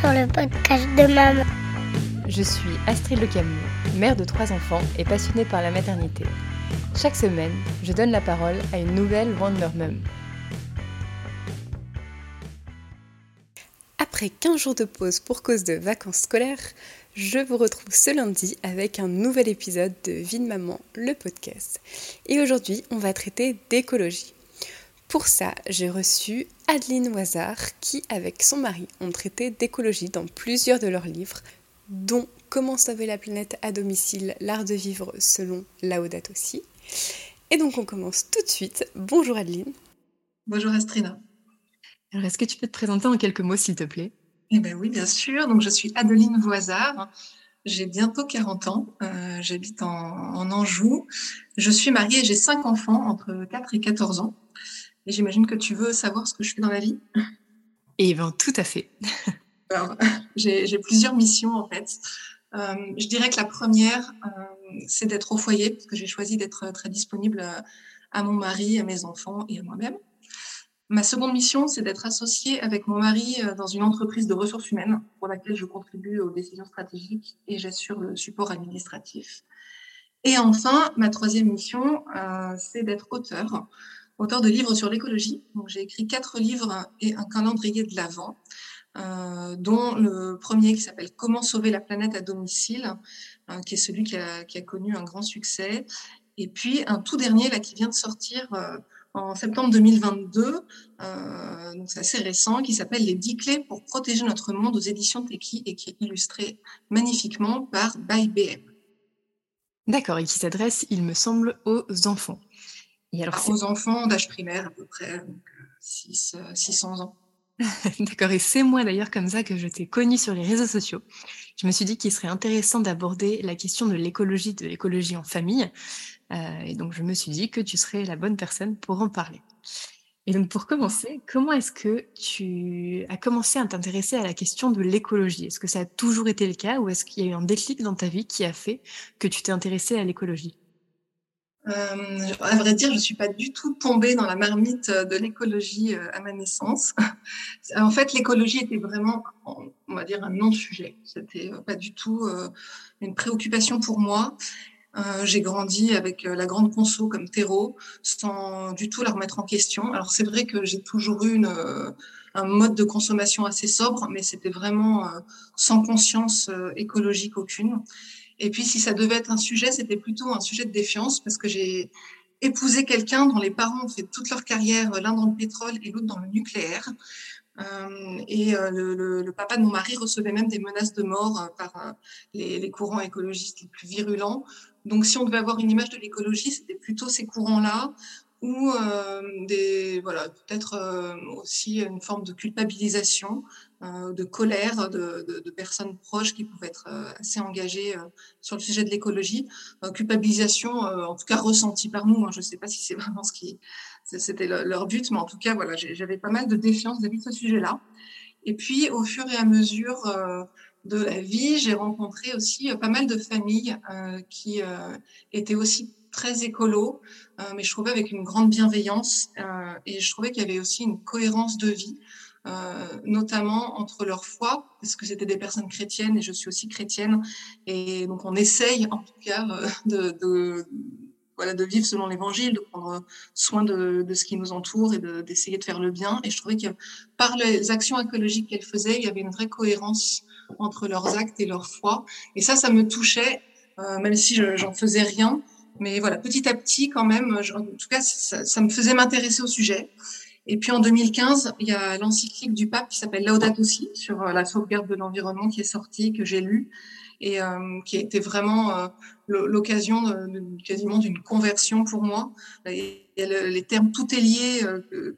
sur le podcast de maman. Je suis Astrid Le Camus, mère de trois enfants et passionnée par la maternité. Chaque semaine, je donne la parole à une nouvelle Wonder Mum. Après 15 jours de pause pour cause de vacances scolaires, je vous retrouve ce lundi avec un nouvel épisode de Vie de Maman, le podcast. Et aujourd'hui, on va traiter d'écologie. Pour ça, j'ai reçu Adeline Oisard qui, avec son mari, ont traité d'écologie dans plusieurs de leurs livres, dont Comment sauver la planète à domicile, l'art de vivre selon Laodate aussi. Et donc on commence tout de suite. Bonjour Adeline. Bonjour Astrina. Alors est-ce que tu peux te présenter en quelques mots s'il te plaît? Eh bien oui, bien sûr. Donc je suis Adeline Voisard. J'ai bientôt 40 ans. Euh, j'habite en, en Anjou. Je suis mariée et j'ai cinq enfants entre 4 et 14 ans. Et j'imagine que tu veux savoir ce que je fais dans la vie. Eh bien, tout à fait. j'ai plusieurs missions en fait. Euh, je dirais que la première, euh, c'est d'être au foyer, parce que j'ai choisi d'être très disponible à mon mari, à mes enfants et à moi-même. Ma seconde mission, c'est d'être associée avec mon mari euh, dans une entreprise de ressources humaines pour laquelle je contribue aux décisions stratégiques et j'assure le support administratif. Et enfin, ma troisième mission, euh, c'est d'être auteur auteur de livres sur l'écologie. j'ai écrit quatre livres et un calendrier de l'Avent, euh, dont le premier qui s'appelle Comment sauver la planète à domicile, euh, qui est celui qui a, connu un grand succès. Et puis un tout dernier là qui vient de sortir euh, en septembre 2022, donc c'est assez récent, qui s'appelle Les 10 clés pour protéger notre monde aux éditions Teki et qui est illustré magnifiquement par By BM. D'accord, et qui s'adresse, il me semble, aux enfants. Et alors, aux enfants d'âge primaire à peu près, donc 6, euh, 600 euh, ans. D'accord, et c'est moi d'ailleurs comme ça que je t'ai connue sur les réseaux sociaux. Je me suis dit qu'il serait intéressant d'aborder la question de l'écologie, de l'écologie en famille. Euh, et donc je me suis dit que tu serais la bonne personne pour en parler. Et donc pour commencer, comment est-ce que tu as commencé à t'intéresser à la question de l'écologie? Est-ce que ça a toujours été le cas ou est-ce qu'il y a eu un déclic dans ta vie qui a fait que tu t'es intéressée à l'écologie? Euh, à vrai dire, je suis pas du tout tombée dans la marmite euh, de l'écologie euh, à ma naissance. en fait, l'écologie était vraiment, on va dire, un non-sujet. C'était pas du tout une préoccupation pour moi. j'ai grandi avec la grande conso comme terreau, sans du tout la remettre en question. Alors c'est vrai que j'ai toujours eu un mode de consommation assez sobre, mais c'était vraiment sans conscience écologique aucune. Et puis, si ça devait être un sujet, c'était plutôt un sujet de défiance parce que j'ai épousé quelqu'un dont les parents ont fait toute leur carrière, l'un dans le pétrole et l'autre dans le nucléaire. Euh, et euh, le, papa de mon mari recevait même des menaces de mort euh, par les, courants écologistes les plus virulents. Donc, si on devait avoir une image de l'écologie, c'était plutôt ces courants-là, ou des voilà peut-être aussi une forme de culpabilisation euh, de colère de, de, personnes proches qui pouvaient être euh, assez engagées euh, sur le sujet de l'écologie. culpabilisation, en tout cas ressentie par nous. Hein. je ne sais pas si c'est vraiment ce qui c'était leur but, mais en tout cas, voilà, j'avais pas mal de défiance vis-à-vis de ce sujet-là. Et puis, au fur et à mesure de la vie, j'ai rencontré aussi pas mal de familles qui étaient aussi très écolo, mais je trouvais avec une grande bienveillance et je trouvais qu'il y avait aussi une cohérence de vie. Euh, notamment entre leur foi, parce que c'était des personnes chrétiennes et je suis aussi chrétienne. Et donc on essaye en tout cas euh, de, voilà, de vivre selon l'évangile, de prendre soin de, ce qui nous entoure et d'essayer de, faire le bien. Et je trouvais que par les actions écologiques qu'elles faisaient, il y avait une vraie cohérence entre leurs actes et leur foi. Et ça, ça me touchait, euh, même si j'en faisais rien. Mais voilà, petit à petit, quand même, en tout cas, ça, me faisait m'intéresser au sujet. Et puis en 2015, il y a l'encyclique du pape qui s'appelle Laudato Si sur euh, la sauvegarde de l'environnement qui est sortie, que j'ai lu et euh, qui a été vraiment euh, l'occasion quasiment d'une conversion pour moi. Les termes tout est lié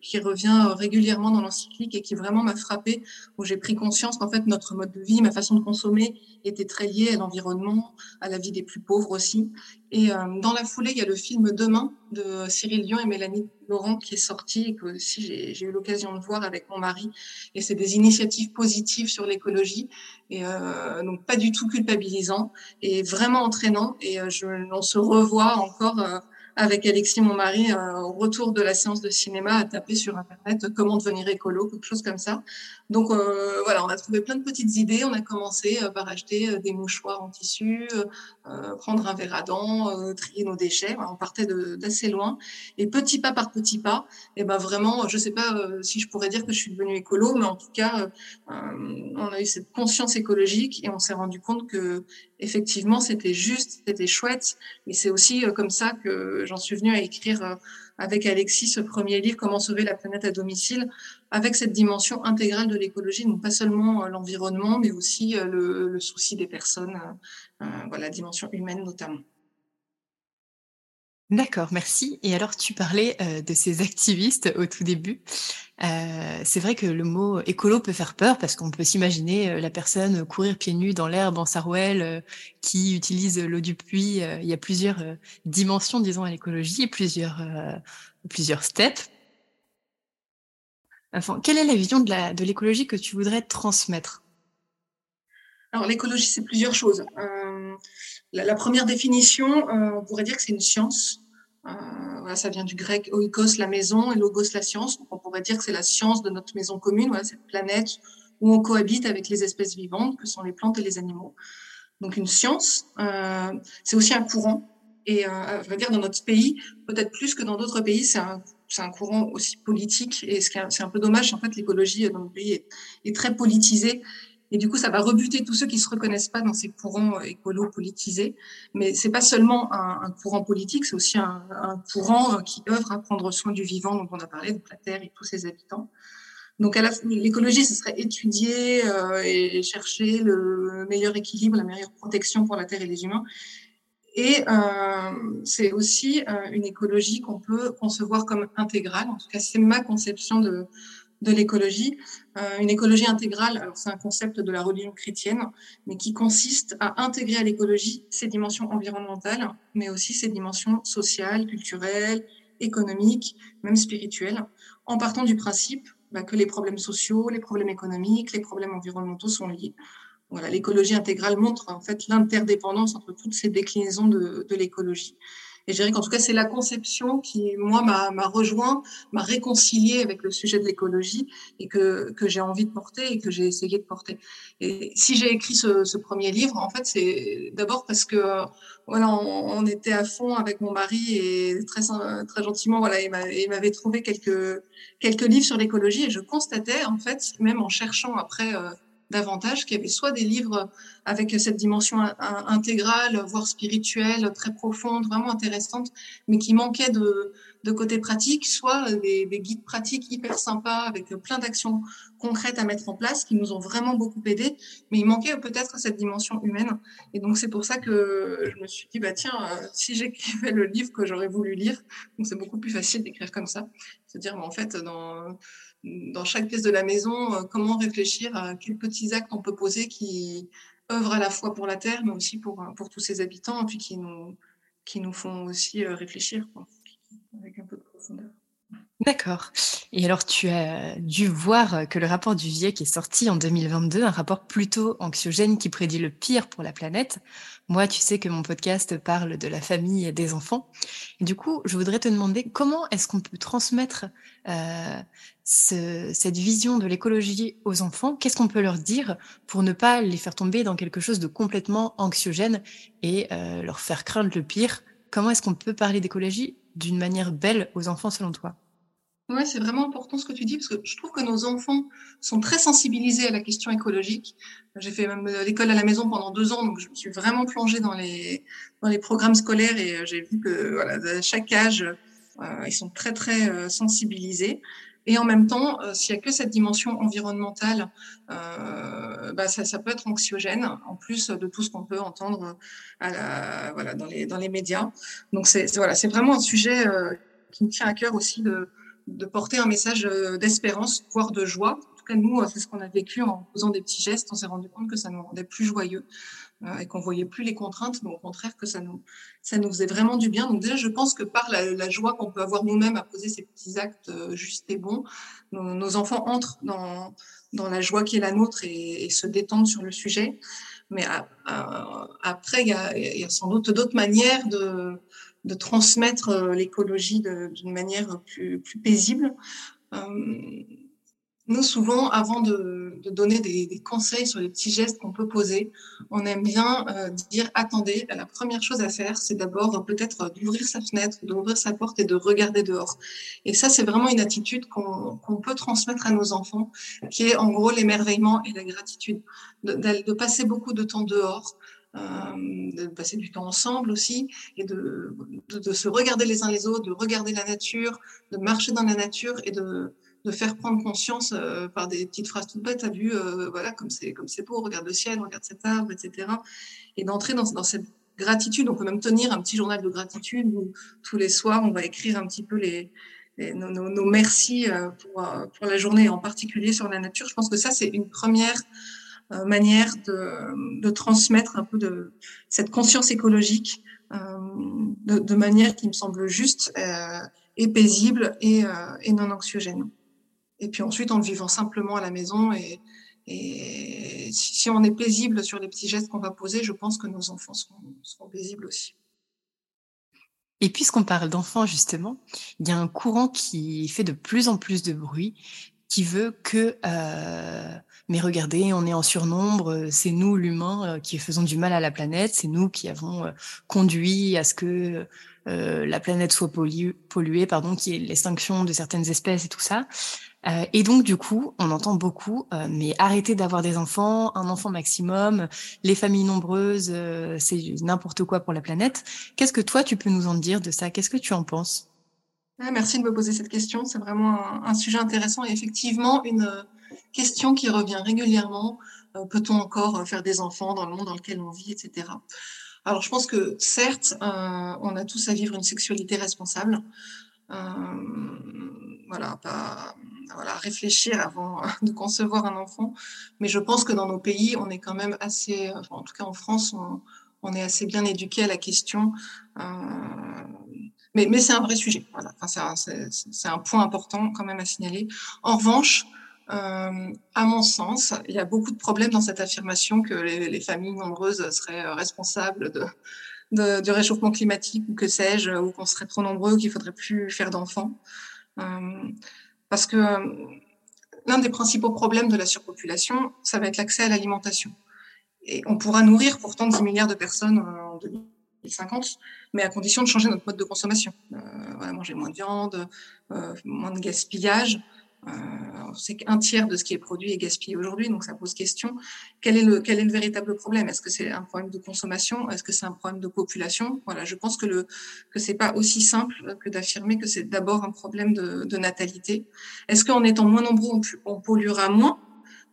qui revient régulièrement dans l'encyclique et qui vraiment m'a frappé, où j'ai pris conscience qu'en fait notre mode de vie, ma façon de consommer était très liée à l'environnement, à la vie des plus pauvres aussi. Et dans la foulée, il y a le film Demain de Cyril Dion et Mélanie Laurent qui est sorti et que aussi j'ai eu l'occasion de voir avec mon mari. Et c'est des initiatives positives sur l'écologie et euh, donc pas du tout culpabilisant et vraiment entraînant. Et euh, on se revoit encore euh, avec Alexis, mon mari, euh, au retour de la séance de cinéma, à taper sur Internet comment devenir écolo, quelque chose comme ça. Donc euh, voilà, on a trouvé plein de petites idées. On a commencé euh, par acheter des mouchoirs en tissu, prendre un verre à dents, trier nos déchets. on partait d'assez loin. Et petit pas par petit pas, et ben vraiment, je sais pas si je pourrais dire que je suis devenue écolo, mais en tout cas, on a eu cette conscience écologique et on s'est rendu compte que effectivement, c'était juste, c'était chouette. Et c'est aussi comme ça que j'en suis venue à écrire euh, avec Alexis ce premier livre, Comment sauver la planète à domicile, avec cette dimension intégrale de l'écologie, donc pas seulement euh, l'environnement, mais aussi euh, le, souci des personnes, voilà, la dimension humaine notamment. D'accord, merci. Et alors, tu parlais de ces activistes au tout début. Euh, c'est vrai que le mot écolo peut faire peur parce qu'on peut s'imaginer euh, la personne courir pieds nus dans l'herbe en sarouel euh, qui utilise l'eau du pluie. il y a plusieurs dimensions, disons, à l'écologie plusieurs, plusieurs steps. Enfin, quelle est la vision de l'écologie que tu voudrais transmettre? Alors, l'écologie, c'est plusieurs choses. La, la, première définition, on pourrait dire que c'est une science voilà, ça vient du grec oikos, la maison, et logos, la science. Donc, on pourrait dire que c'est la science de notre maison commune, cette planète où on cohabite avec les espèces vivantes, que sont les plantes et les animaux. Donc, une science, euh, c'est aussi un courant. Et euh, à vrai dire, dans notre pays, peut-être plus que dans d'autres pays, c'est un, courant aussi politique. Et c'est un peu dommage, en fait, l'écologie dans notre pays est très politisée et du coup, ça va rebuter tous ceux qui se reconnaissent pas dans ces courants euh, écolo politisés. Mais c'est pas seulement un, courant politique, c'est aussi un, courant qui œuvre à prendre soin du vivant dont on a parlé, de la Terre et tous ses habitants. Donc, l'écologie, ce serait étudier euh, et chercher le meilleur équilibre, la meilleure protection pour la Terre et les humains. Et euh, c'est aussi euh, une écologie qu'on peut concevoir comme intégrale. En tout cas, c'est ma conception de, de l'écologie. Euh, une écologie intégrale, alors c'est un concept de la religion chrétienne, mais qui consiste à intégrer à l'écologie ses dimensions environnementales, mais aussi ses dimensions sociales, culturelles, économiques, même spirituelles, en partant du principe bah, que les problèmes sociaux, les problèmes économiques, les problèmes environnementaux sont liés. Voilà, l'écologie intégrale montre en fait l'interdépendance entre toutes ces déclinaisons de, de l'écologie. Et je dirais qu'en tout cas, c'est la conception qui, moi, m'a rejoint, m'a réconcilié avec le sujet de l'écologie et que, que j'ai envie de porter et que j'ai essayé de porter. Et si j'ai écrit ce, ce, premier livre, en fait, c'est d'abord parce que voilà, on, on, était à fond avec mon mari et très, très gentiment, voilà, il m'avait trouvé quelques, quelques livres sur l'écologie et je constatais, en fait, même en cherchant après euh, davantage, qu'il y avait soit des livres avec cette dimension intégrale, voire spirituelle, très profonde, vraiment intéressante, mais qui manquaient de, de côté pratique, soit des, des, guides pratiques hyper sympas avec plein d'actions concrètes à mettre en place qui nous ont vraiment beaucoup aidés, mais il manquait peut-être cette dimension humaine. Et donc c'est pour ça que je me suis dit, bah tiens, euh, si j'écrivais le livre que j'aurais voulu lire, c'est beaucoup plus facile d'écrire comme ça, c'est-à-dire en fait dans dans chaque pièce de la maison, euh, comment réfléchir à quels petits actes on peut poser qui œuvrent à la fois pour la Terre, mais aussi pour, pour tous ses habitants, et puis qui nous, qui nous font aussi euh, réfléchir quoi, avec un peu de profondeur. D'accord. Et alors, tu as dû voir que le rapport du GIEC est sorti en 2022, un rapport plutôt anxiogène qui prédit le pire pour la planète. Moi, tu sais que mon podcast parle de la famille et des enfants. Du coup, je voudrais te demander comment est-ce qu'on peut transmettre euh, ce, cette vision de l'écologie aux enfants? Qu'est-ce qu'on peut leur dire pour ne pas les faire tomber dans quelque chose de complètement anxiogène et euh, leur faire craindre le pire? Comment est-ce qu'on peut parler d'écologie d'une manière belle aux enfants selon toi? Ouais, c'est vraiment important ce que tu dis parce que je trouve que nos enfants sont très sensibilisés à la question écologique. J'ai fait même euh, l'école à la maison pendant deux ans, donc je me suis vraiment plongée dans les dans les programmes scolaires et euh, j'ai vu que voilà, à chaque âge, euh, ils sont très très sensibilisés. Et en même temps, s'il y a que cette dimension environnementale, bah ça, ça, peut être anxiogène, en plus de tout ce qu'on peut entendre voilà, dans, les, dans les médias. Donc c'est voilà, vraiment un sujet qui me tient à cœur aussi de porter un message euh, d'espérance, voire de joie. En tout cas, nous, euh, c'est ce qu'on a vécu en faisant des petits gestes. On s'est rendu compte que ça nous rendait plus joyeux euh, et qu'on voyait plus les contraintes, mais au contraire que ça nous, ça nous faisait vraiment du bien. Donc déjà, je pense que par la, joie qu'on peut avoir nous-mêmes à poser ces petits actes justes et bons, nos, enfants entrent dans, dans la joie qui est la nôtre et, se détendent sur le sujet. Mais après, il y y a sans doute d'autres manières de de transmettre l'écologie d'une manière plus, plus paisible. Nous, souvent, avant de, donner des, conseils sur les petits gestes qu'on peut poser, on aime bien euh, dire attendez, la première chose à faire, c'est d'abord peut-être d'ouvrir sa fenêtre, d'ouvrir sa porte et de regarder dehors. Et ça, c'est vraiment une attitude qu'on peut transmettre à nos enfants, qui est en gros l'émerveillement et la gratitude. De, passer beaucoup de temps dehors, euh, de passer du temps ensemble aussi et de, de, se regarder les uns les autres, de regarder la nature, de marcher dans la nature et de, de faire prendre conscience euh, par des petites phrases toutes bêtes, t'as vu, euh, voilà, comme c'est comme c'est beau, regarde le ciel, regarde cet arbre, etc. Et d'entrer dans, dans, cette gratitude. On peut même tenir un petit journal de gratitude où tous les soirs, on va écrire un petit peu les, nos, nos, merci euh, pour, pour la journée, en particulier sur la nature. Je pense que ça, c'est une première manière de, transmettre un peu de cette conscience écologique de, de, manière qui me semble juste et paisible et, et non anxiogène. Et puis ensuite, en le vivant simplement à la maison. Et, si on est paisible sur les petits gestes qu'on va poser, je pense que nos enfants seront, paisibles aussi. Et puisqu'on parle d'enfants, justement, il y a un courant qui fait de plus en plus de bruit, qui veut que, euh, mais regardez, on est en surnombre, c'est nous, l'humain, euh, qui faisons du mal à la planète, c'est nous qui avons euh, conduit à ce que la planète soit polluée, pardon, qu'il y ait l'extinction de certaines espèces et tout ça. Euh, et donc, du coup, on entend beaucoup, euh, mais arrêtez d'avoir des enfants, un enfant maximum, les familles nombreuses, euh, c'est n'importe quoi pour la planète. Qu'est-ce que toi, tu peux nous en dire de ça? Qu'est-ce que tu en penses? Merci de me poser cette question. C'est vraiment un, sujet intéressant et effectivement une question qui revient régulièrement. Peut-on encore faire des enfants dans le monde dans lequel on vit, etc. Alors, je pense que certes, on a tous à vivre une sexualité responsable. voilà, pas voilà, réfléchir avant de concevoir un enfant. Mais je pense que dans nos pays, on est quand même assez, en tout cas en France, on, est assez bien éduqué à la question. Euh, mais, mais c'est un vrai sujet. Voilà. Enfin, c'est un, point important quand même à signaler. En revanche, euh, à mon sens, il y a beaucoup de problèmes dans cette affirmation que les, familles nombreuses seraient responsables de, du réchauffement climatique ou que sais-je, ou qu'on serait trop nombreux ou qu'il faudrait plus faire d'enfants. Euh, parce que euh, l'un des principaux problèmes de la surpopulation, ça va être l'accès à l'alimentation. Et on pourra nourrir pourtant 10 milliards de personnes en 2050, mais à condition de changer notre mode de consommation. Euh, voilà, manger moins de viande, euh, moins de gaspillage. Euh, c'est qu'un tiers de ce qui est produit est gaspillé aujourd'hui, donc ça pose question. Quel est le, quel est le véritable problème? Est-ce que c'est un problème de consommation? Est-ce que c'est un problème de population? Voilà, je pense que le que c'est pas aussi simple que d'affirmer que c'est d'abord un problème de, de natalité. Est-ce qu'en étant moins nombreux, on, on polluera moins?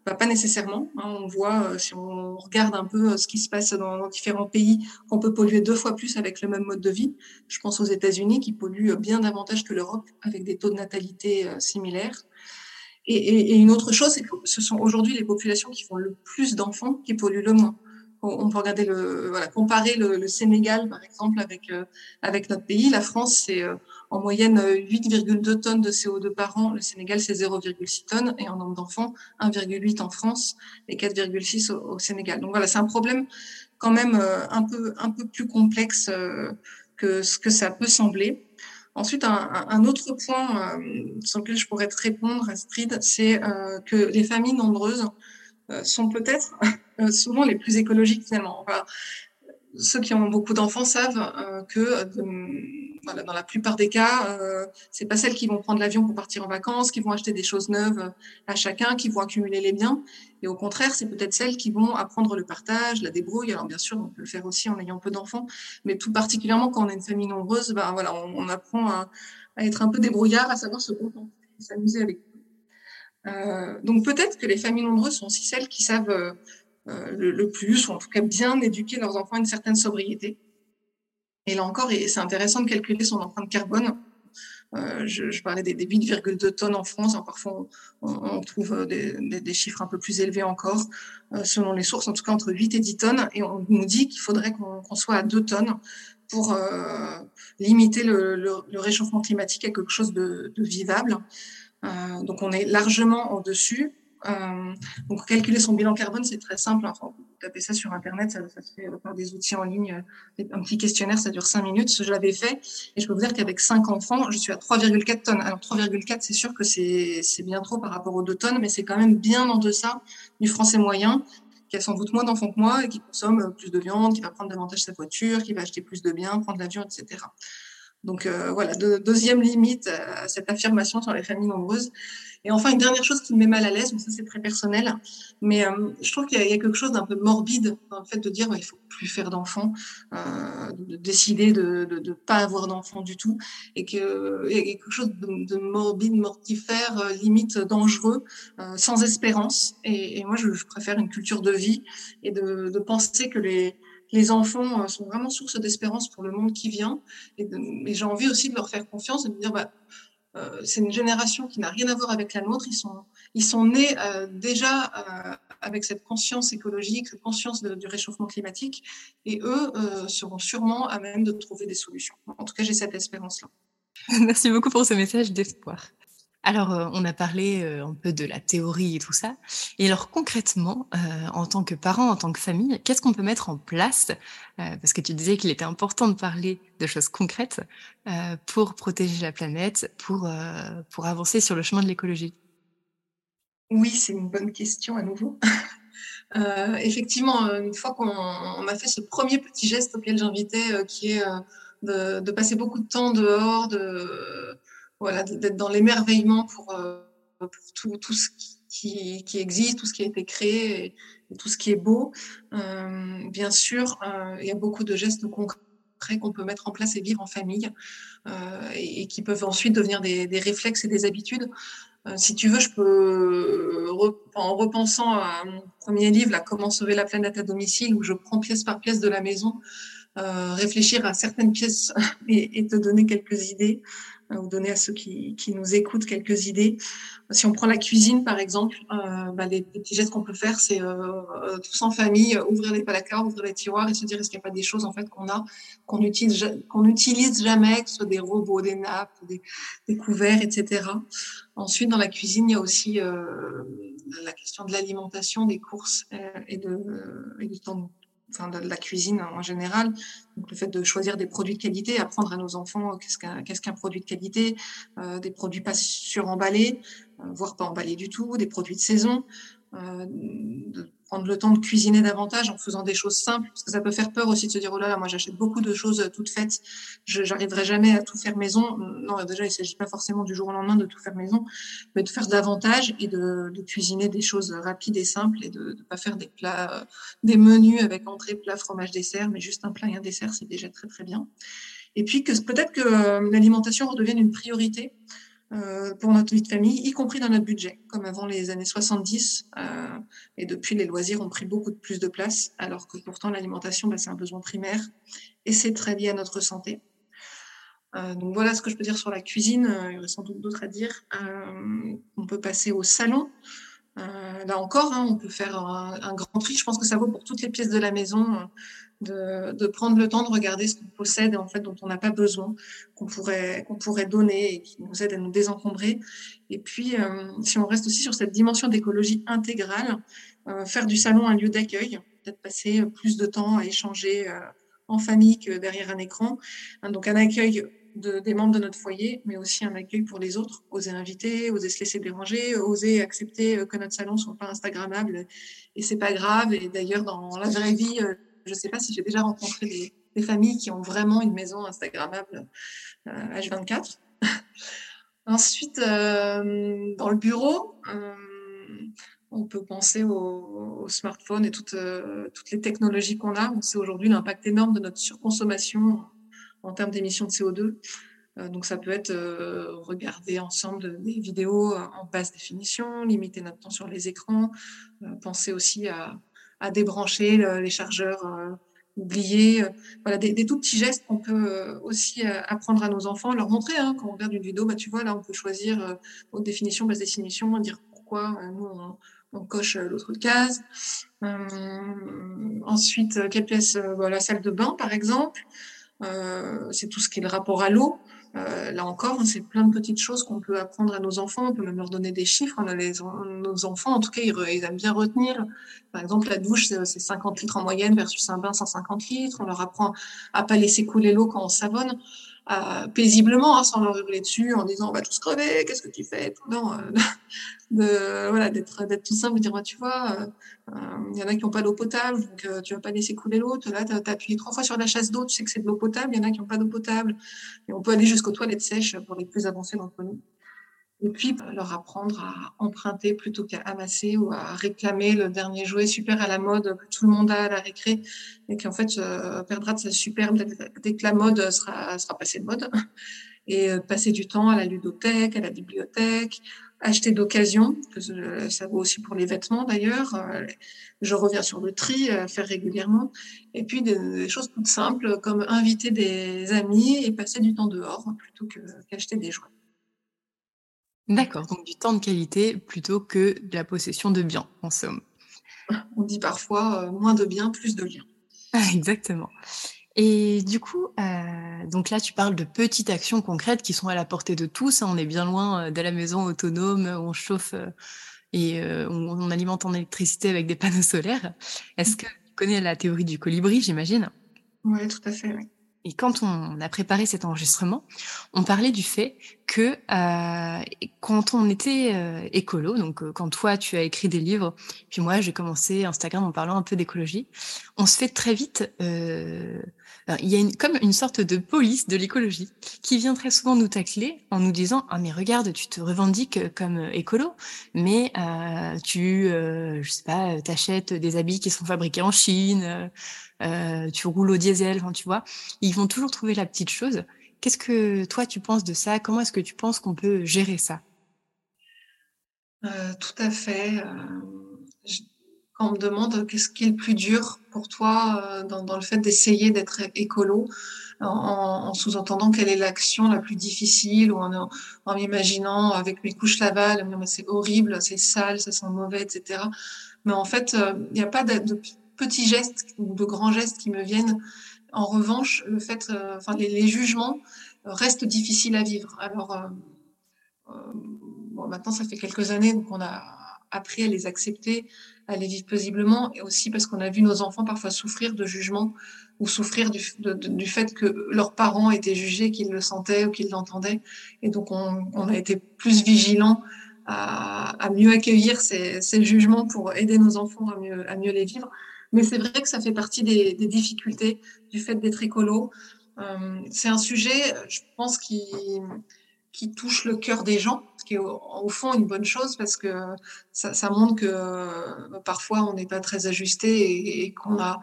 Bah, pas nécessairement. Hein, on voit, euh, si on regarde un peu euh, ce qui se passe dans, différents pays, qu'on peut polluer deux fois plus avec le même mode de vie. Je pense aux États-Unis qui polluent bien davantage que l'Europe avec des taux de natalité euh, similaires. Et, une autre chose, c'est que ce sont aujourd'hui les populations qui font le plus d'enfants qui polluent le moins on peut regarder le, voilà, comparer le, Sénégal, par exemple, avec, avec notre pays. La France, c'est en moyenne 8,2 tonnes de CO2 par an. Le Sénégal, c'est 0,6 tonnes. Et en nombre d'enfants, 1,8 en France et 4,6 au, Sénégal. Donc voilà, c'est un problème quand même euh, un, peu, un peu plus complexe que ce que ça peut sembler. Ensuite, un, autre point sur lequel je pourrais te répondre, Astrid, c'est que les familles nombreuses sont peut-être euh, souvent les plus écologiques finalement. Ceux qui ont beaucoup d'enfants savent euh, que euh, dans la plupart des cas, euh, c'est pas celles qui vont prendre l'avion pour partir en vacances, qui vont acheter des choses neuves à chacun, qui vont accumuler les biens. Et au contraire, c'est peut-être celles qui vont apprendre le partage, la débrouille. Alors bien sûr, on peut le faire aussi en ayant peu d'enfants, mais tout particulièrement quand on a une famille nombreuse, ben voilà, on, apprend à, être un peu débrouillard, à savoir se contenter, s'amuser avec. Euh, donc peut-être que les familles nombreuses sont aussi celles qui savent euh, le, plus, ou en tout cas bien éduquer leurs enfants à une certaine sobriété. Et là encore, c'est intéressant de calculer son empreinte carbone. Euh, je, parlais des, des 8,2 tonnes en France. Alors parfois, on, on trouve des, des, chiffres un peu plus élevés encore, euh, selon les sources, en tout cas entre 8 et 10 tonnes. Et on nous dit qu'il faudrait qu'on soit à 2 tonnes pour euh, limiter le, réchauffement climatique à quelque chose de, de vivable. Euh, donc on est largement au-dessus. Euh, donc, calculer son bilan carbone, c'est très simple. Enfin, vous tapez ça sur Internet, ça, se fait par des outils en ligne. Un petit questionnaire, ça dure 5 minutes. Je l'avais fait et je peux vous dire qu'avec 5 enfants, je suis à 3,4 tonnes. Alors, 3,4, c'est sûr que c'est bien trop par rapport aux 2 tonnes, mais c'est quand même bien en deçà du français moyen qui a sans doute moins d'enfants que moi et qui consomme plus de viande, qui va prendre davantage sa voiture, qui va acheter plus de biens, prendre l'avion, etc. Donc euh, voilà, deuxième limite à cette affirmation sur les familles nombreuses. Et enfin, une dernière chose qui me met mal à l'aise, mais ça c'est très personnel, mais euh, je trouve qu'il y, a quelque chose d'un peu morbide dans le fait de dire il il faut plus faire d'enfants, euh, de décider de ne pas avoir d'enfants du tout, et qu'il y a quelque chose de, morbide, mortifère, limite dangereux, sans espérance. Et, moi, je, préfère une culture de vie et de, de penser que les les enfants euh, sont vraiment source d'espérance pour le monde qui vient. Et, j'ai envie aussi de leur faire confiance de dire, bah, euh, c'est une génération qui n'a rien à voir avec la nôtre. Ils sont, ils sont nés euh, déjà avec cette conscience écologique, conscience du réchauffement climatique, et eux seront sûrement à même de trouver des solutions. En tout cas, j'ai cette espérance-là. Merci beaucoup pour ce message d'espoir. Alors, euh, on a parlé euh, un peu de la théorie et tout ça. Et alors, concrètement, euh, en tant que parent, en tant que famille, qu'est-ce qu'on peut mettre en place Parce que tu disais qu'il était important de parler de choses concrètes pour protéger la planète, pour, pour avancer sur le chemin de l'écologie? Oui, c'est une bonne question à nouveau. effectivement, une fois qu'on a fait ce premier petit geste auquel j'invitais, qui est de, de, passer beaucoup de temps dehors, de voilà, d'être dans l'émerveillement pour, euh, pour tout, tout, ce qui, qui, existe, tout ce qui a été créé et, tout ce qui est beau. Euh, bien sûr, euh, il y a beaucoup de gestes concrets qu'on peut mettre en place et vivre en famille euh, et, qui peuvent ensuite devenir des, des réflexes et des habitudes. Euh, si tu veux, je peux, en repensant à mon premier livre, là, Comment sauver la planète à domicile, où je prends pièce par pièce de la maison, euh, réfléchir à certaines pièces et, et, te donner quelques idées vous donner à ceux qui, qui, nous écoutent quelques idées. Si on prend la cuisine, par exemple, euh, bah, les, petits gestes qu'on peut faire, c'est euh, euh, tous en famille, ouvrir les placards, ouvrir les tiroirs et se dire est-ce qu'il n'y a pas des choses en fait qu'on a, qu'on utilise, qu'on n'utilise jamais, que ce soit des robots, des nappes, des, des, couverts, etc. Ensuite, dans la cuisine, il y a aussi euh, la question de l'alimentation, des courses euh, et, de, et du temps de la cuisine en général. Donc, le fait de choisir des produits de qualité, apprendre à nos enfants qu'est-ce qu'un produit de qualité, euh, des produits pas suremballés, euh, voire pas emballés du tout, des produits de saison, de prendre le temps de cuisiner davantage en faisant des choses simples, parce que ça peut faire peur aussi de se dire oh là là, moi j'achète beaucoup de choses toutes faites, je n'arriverai jamais à tout faire maison. Non, déjà il s'agit pas forcément du jour au lendemain de tout faire maison, mais de faire davantage et de, de cuisiner des choses rapides et simples et de ne pas faire des plats, des menus avec entrée, plat, fromage, dessert, mais juste un plat et un dessert, c'est déjà très très bien. Et puis que peut-être que euh, l'alimentation redevienne une priorité. Euh, pour notre vie de famille, y compris dans notre budget, comme avant les années 70. Euh, et depuis, les loisirs ont pris beaucoup plus de place, alors que pourtant l'alimentation, bah, c'est un besoin primaire et c'est très lié à notre santé. Euh, donc voilà ce que je peux dire sur la cuisine. Il y aurait sans doute d'autres à dire. On peut passer au salon. là encore, hein, on peut faire un, un, grand tri. Je pense que ça vaut pour toutes les pièces de la maison de, de, prendre le temps de regarder ce qu'on possède et en fait dont on n'a pas besoin, qu'on pourrait, qu'on pourrait donner et qui nous aide à nous désencombrer. Et puis, euh, si on reste aussi sur cette dimension d'écologie intégrale, euh, faire du salon un lieu d'accueil, peut-être passer plus de temps à échanger euh, en famille que derrière un écran. Hein, donc un accueil de, des membres de notre foyer, mais aussi un accueil pour les autres, oser inviter, oser se laisser déranger, oser accepter que notre salon soit pas instagrammable et c'est pas grave. Et d'ailleurs, dans la vraie vie, je ne sais pas si j'ai déjà rencontré des, familles qui ont vraiment une maison Instagrammable H24. Euh, Ensuite, euh, dans le bureau, euh, on peut penser au, smartphone et toutes, toutes les technologies qu'on a. On sait aujourd'hui l'impact énorme de notre surconsommation en termes d'émissions de CO2. Donc ça peut être regarder ensemble des vidéos en basse définition, limiter notre temps sur les écrans, penser aussi à, à débrancher les chargeurs euh, oubliés. Euh, voilà, des, tout petits gestes qu'on peut euh, aussi apprendre à nos enfants, leur montrer. Hein, quand on regarde une vidéo, bah, tu vois, là, on peut choisir haute définition, basse définition, dire pourquoi nous, on, coche l'autre case. Euh, ensuite, quelle pièce La salle de bain, par exemple. Euh, c'est tout ce qui est le rapport à l'eau. Euh, là encore, c'est plein de petites choses qu'on peut apprendre à nos enfants. On peut même leur donner des chiffres. On a les, nos enfants, en tout cas, ils, aiment bien retenir. Par exemple, la douche, c'est 50 litres en moyenne versus un bain 150 litres. On leur apprend à pas laisser couler l'eau quand on savonne. Euh, paisiblement, hein, sans leur hurler dessus, en disant on va tous crever, qu'est-ce que tu fais Non, euh, de, voilà, d'être, d'être tout simple, dire tu vois, il euh, y en a qui n'ont pas d'eau potable, donc tu vas pas laisser couler l'eau. Là, tu as, appuyé trois fois sur la chasse d'eau, tu sais que c'est de l'eau potable. Il y en a qui n'ont pas d'eau potable, et on peut aller jusqu'aux toilettes sèches pour les plus avancés d'entre nous. Et puis, bah, leur apprendre à emprunter plutôt qu'à amasser ou à réclamer le dernier jouet super à la mode que tout le monde a à la récré et qui en fait euh, perdra de sa superbe dès que la mode sera, sera passée de mode. Et euh, passer du temps à la ludothèque, à la bibliothèque, acheter d'occasion, que ça vaut aussi pour les vêtements d'ailleurs. Euh, je reviens sur le tri, faire régulièrement. Et puis des, choses toutes simples comme inviter des amis et passer du temps dehors plutôt qu'acheter des jouets. D'accord, donc du temps de qualité plutôt que de la possession de biens, en somme. On dit parfois euh, moins de biens, plus de liens. Exactement. Et du coup, euh, donc là, tu parles de petites actions concrètes qui sont à la portée de tous. Hein. on est bien loin euh, de la maison autonome on chauffe et on, alimente en électricité avec des panneaux solaires. Est-ce que tu connais la théorie du colibri, j'imagine? Oui, tout à fait. Oui. Et quand on a préparé cet enregistrement, on parlait du fait que euh, quand on était euh, écolo, donc euh, quand toi tu as écrit des livres, puis moi j'ai commencé Instagram en parlant un peu d'écologie, on se fait très vite, euh, il y a une, comme une sorte de police de l'écologie qui vient très souvent nous tacler en nous disant ah mais regarde tu te revendiques comme écolo, mais tu je sais pas t'achètes des habits qui sont fabriqués en Chine euh, tu roules au diesel, tu vois. Ils vont toujours trouver la petite chose. Qu'est-ce que toi tu penses de ça? Comment est-ce que tu penses qu'on peut gérer ça? Euh, Tout à fait. Euh, quand on me demande qu'est-ce qui est le plus dur pour toi dans, le fait d'essayer d'être écolo, en, sous-entendant quelle est l'action la plus difficile, ou en, en m'imaginant avec mes couches lavales, c'est horrible, c'est sale, ça sent mauvais, etc. Mais en fait, il n'y a pas de, de petits gestes ou de grands gestes qui me viennent. En revanche, le fait, euh, enfin, les, jugements restent difficiles à vivre. Alors, euh, euh, bon, maintenant, ça fait quelques années, donc on a appris à les accepter, à les vivre paisiblement, et aussi parce qu'on a vu nos enfants parfois souffrir de jugements ou souffrir du, fait que leurs parents étaient jugés, qu'ils le sentaient ou qu'ils l'entendaient. Et donc, on, a été plus vigilants à, mieux accueillir ces, jugements pour aider nos enfants à mieux les vivre. Mais c'est vrai que ça fait partie des, difficultés du fait d'être écolo. Euh, c'est un sujet, je pense, qui, qui touche le cœur des gens, ce qui est au, fond une bonne chose parce que ça, montre que euh, parfois on n'est pas très ajusté et, qu'on a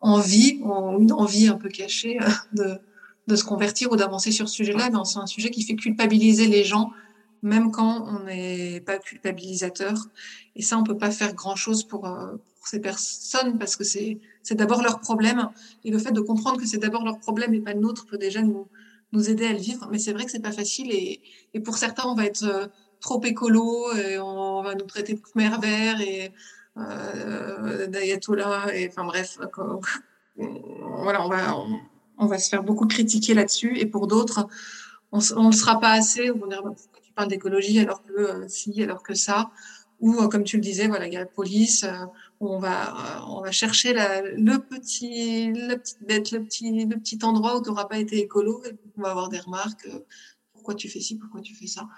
envie, une envie un peu cachée euh, de, de se convertir ou d'avancer sur ce sujet-là. Mais c'est un sujet qui fait culpabiliser les gens même quand on n'est pas culpabilisateur. Et ça, on peut pas faire grand-chose pour, pour ces personnes parce que c'est d'abord leur problème. Et le fait de comprendre que c'est d'abord leur problème et pas le nôtre peut déjà nous, nous aider à le vivre. Mais c'est vrai que c'est pas facile. Et, et, pour certains, on va être euh, trop écolo et on va nous traiter de khmer et euh, d'ayatollah. Et enfin bref, voilà, on va, on, va se faire beaucoup critiquer là-dessus. Et pour d'autres, on ne sera pas assez. On va dire, bah, pourquoi tu parles d'écologie alors que euh, si, alors que ça? Ou euh, comme tu le disais, voilà, il y a la police, on va, euh, on va chercher la, le petit, la petite bête, le petit, le petit endroit où tu n'auras pas été écolo, et on va avoir des remarques, pourquoi tu fais ci, pourquoi tu fais ça.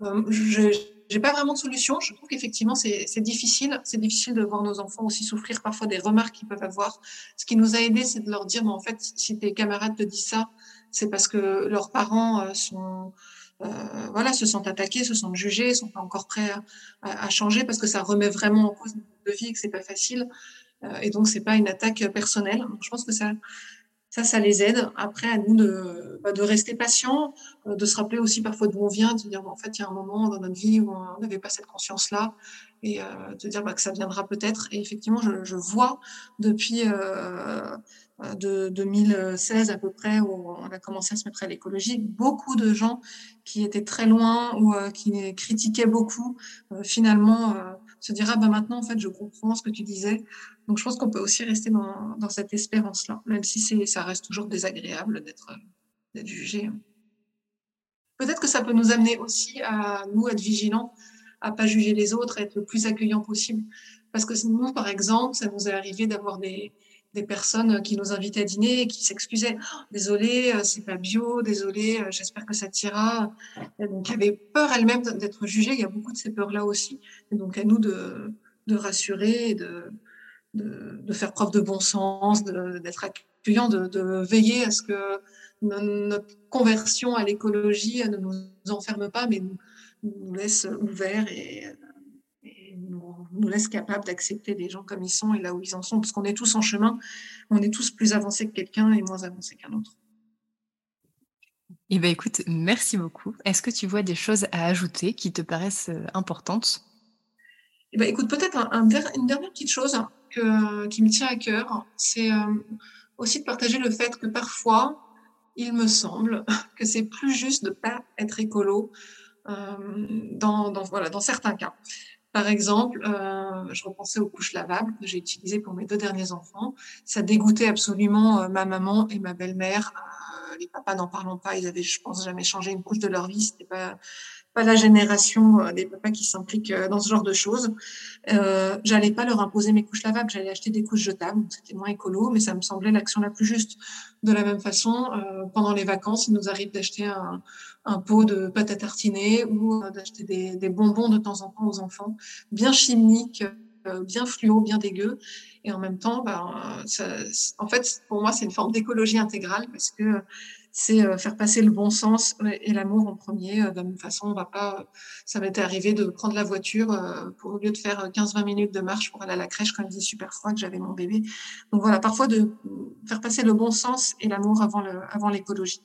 je n'ai pas vraiment de solution. Je trouve qu'effectivement, c'est difficile. C'est difficile de voir nos enfants aussi souffrir parfois des remarques qu'ils peuvent avoir. Ce qui nous a aidé, c'est de leur dire, mais en fait, si tes camarades te disent ça, c'est parce que leurs parents sont euh, voilà, se sentent attaqués, se sentent jugés, sont pas encore prêts à, changer parce que ça remet vraiment en cause notre vie et que c'est pas facile. Euh, et donc c'est pas une attaque personnelle. Je pense que ça, ça, ça les aide. Après, à nous de, bah, de rester patients, euh, de se rappeler aussi parfois d'où on vient, de dire, en fait, il y a un moment dans notre vie où on n'avait pas cette conscience-là, et euh, de dire bah, que ça viendra peut-être. Et effectivement, je, vois depuis euh, de 2016 à peu près, où on a commencé à se mettre à l'écologie, beaucoup de gens qui étaient très loin ou qui critiquaient beaucoup, finalement euh, se dira bah maintenant en fait je comprends ce que tu disais. Donc je pense qu'on peut aussi rester dans, cette espérance-là, même si ça reste toujours désagréable d'être jugé. que ça peut nous amener aussi à nous être vigilants, à pas juger les autres, être le plus accueillant possible. Parce que nous, par exemple, ça nous est arrivé d'avoir des, des personnes qui nous invitaient à dîner et qui s'excusaient. Oh, désolé, euh, c'est pas bio, désolé, euh, j'espère que ça t'ira. Donc, il y avait peur elle-même d'être jugée. Il y a beaucoup de ces peurs-là aussi. Et donc, à nous de, de rassurer et de, de, faire preuve de bon sens, d'être accueillant, de, veiller à ce que notre conversion à l'écologie ne nous enferme pas, mais nous, nous laisse ouverts et nous laisse capable d'accepter les gens comme ils sont et là où ils en sont, parce qu'on est tous en chemin, on est tous plus avancés que quelqu'un et moins avancés qu'un autre. Eh bien, écoute, merci beaucoup. Est-ce que tu vois des choses à ajouter qui te paraissent euh, importantes? Eh ben, écoute, peut-être un, une dernière petite chose que, qui me tient à cœur, c'est euh, aussi de partager le fait que parfois, il me semble que c'est plus juste de ne pas être écolo euh, dans, dans, voilà, dans certains cas. Par exemple, euh, je repensais aux couches lavables que j'ai utilisées pour mes deux derniers enfants. Ça dégoûtait absolument euh, ma maman et ma belle-mère. Euh, les papas n'en parlons pas, ils avaient, je pense, jamais changé une couche de leur vie. C'était pas pas la génération euh, des papas qui s'impliquent euh, dans ce genre de choses. Euh, j'allais pas leur imposer mes couches lavables, j'allais acheter des couches jetables, c'était moins écolo, mais ça me semblait l'action la plus juste. De la même façon, euh, pendant les vacances, il nous arrive d'acheter un, pot de pâte à tartiner ou d'acheter des, bonbons de temps en temps aux enfants, bien chimiques, bien fluo, bien dégueux. Et en même temps, ben, ça, en fait, pour moi, c'est une forme d'écologie intégrale parce que c'est euh, faire passer le bon sens et l'amour en premier. Euh, de la même façon, on va pas. Ça m'était arrivé de prendre la voiture euh, pour au lieu de faire 15-20 minutes de marche pour aller à la crèche quand il faisait super froid que j'avais mon bébé. Donc voilà, parfois de faire passer le bon sens et l'amour avant le, avant l'écologie.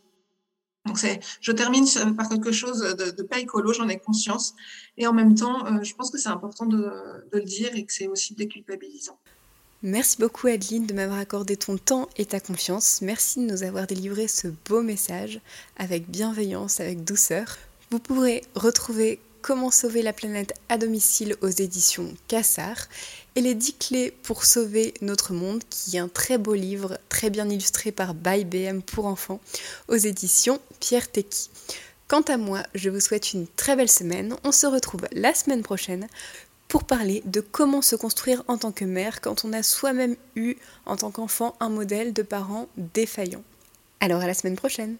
Donc c'est, je termine par quelque chose de, de pas écolo, j'en ai conscience, et en même temps, je pense que c'est important de, de le dire et que c'est aussi déculpabilisant. Merci beaucoup Adeline de m'avoir accordé ton temps et ta confiance. Merci de nous avoir délivré ce beau message avec bienveillance, avec douceur. Vous pourrez retrouver Comment sauver la planète à domicile aux éditions Cassar et les 10 clés pour sauver notre monde qui est un très beau livre très bien illustré par By BM pour enfants aux éditions Pierre Tecky. Quant à moi, je vous souhaite une très belle semaine. On se retrouve la semaine prochaine pour parler de comment se construire en tant que mère quand on a soi-même eu en tant qu'enfant un modèle de parents défaillants. Alors à la semaine prochaine